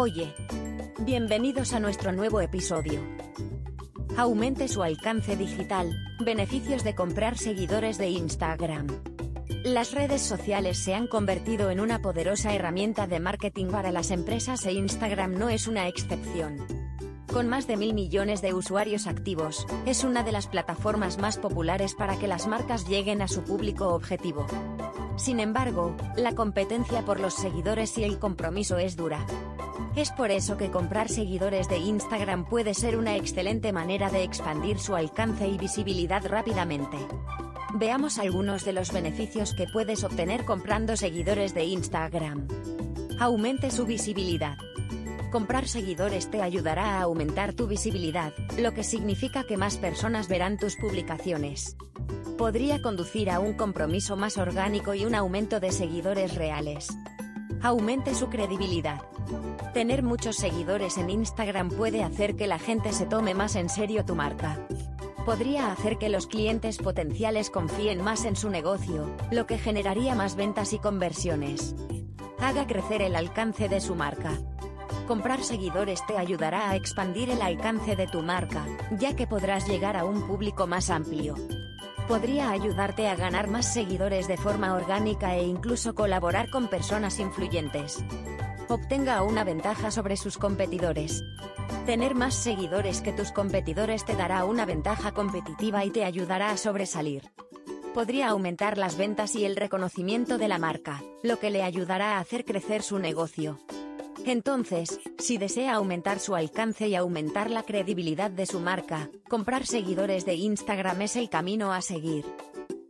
Oye, bienvenidos a nuestro nuevo episodio. Aumente su alcance digital, beneficios de comprar seguidores de Instagram. Las redes sociales se han convertido en una poderosa herramienta de marketing para las empresas e Instagram no es una excepción. Con más de mil millones de usuarios activos, es una de las plataformas más populares para que las marcas lleguen a su público objetivo. Sin embargo, la competencia por los seguidores y el compromiso es dura. Es por eso que comprar seguidores de Instagram puede ser una excelente manera de expandir su alcance y visibilidad rápidamente. Veamos algunos de los beneficios que puedes obtener comprando seguidores de Instagram. Aumente su visibilidad. Comprar seguidores te ayudará a aumentar tu visibilidad, lo que significa que más personas verán tus publicaciones. Podría conducir a un compromiso más orgánico y un aumento de seguidores reales. Aumente su credibilidad. Tener muchos seguidores en Instagram puede hacer que la gente se tome más en serio tu marca. Podría hacer que los clientes potenciales confíen más en su negocio, lo que generaría más ventas y conversiones. Haga crecer el alcance de su marca. Comprar seguidores te ayudará a expandir el alcance de tu marca, ya que podrás llegar a un público más amplio. Podría ayudarte a ganar más seguidores de forma orgánica e incluso colaborar con personas influyentes obtenga una ventaja sobre sus competidores. Tener más seguidores que tus competidores te dará una ventaja competitiva y te ayudará a sobresalir. Podría aumentar las ventas y el reconocimiento de la marca, lo que le ayudará a hacer crecer su negocio. Entonces, si desea aumentar su alcance y aumentar la credibilidad de su marca, comprar seguidores de Instagram es el camino a seguir.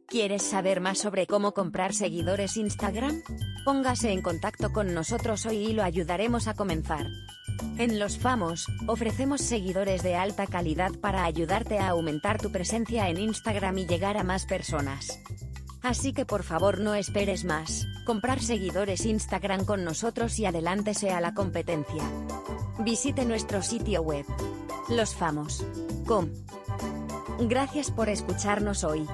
¿Quieres saber más sobre cómo comprar seguidores Instagram? Póngase en contacto con nosotros hoy y lo ayudaremos a comenzar. En Los Famos, ofrecemos seguidores de alta calidad para ayudarte a aumentar tu presencia en Instagram y llegar a más personas. Así que por favor no esperes más, comprar seguidores Instagram con nosotros y adelántese a la competencia. Visite nuestro sitio web, losfamos.com. Gracias por escucharnos hoy.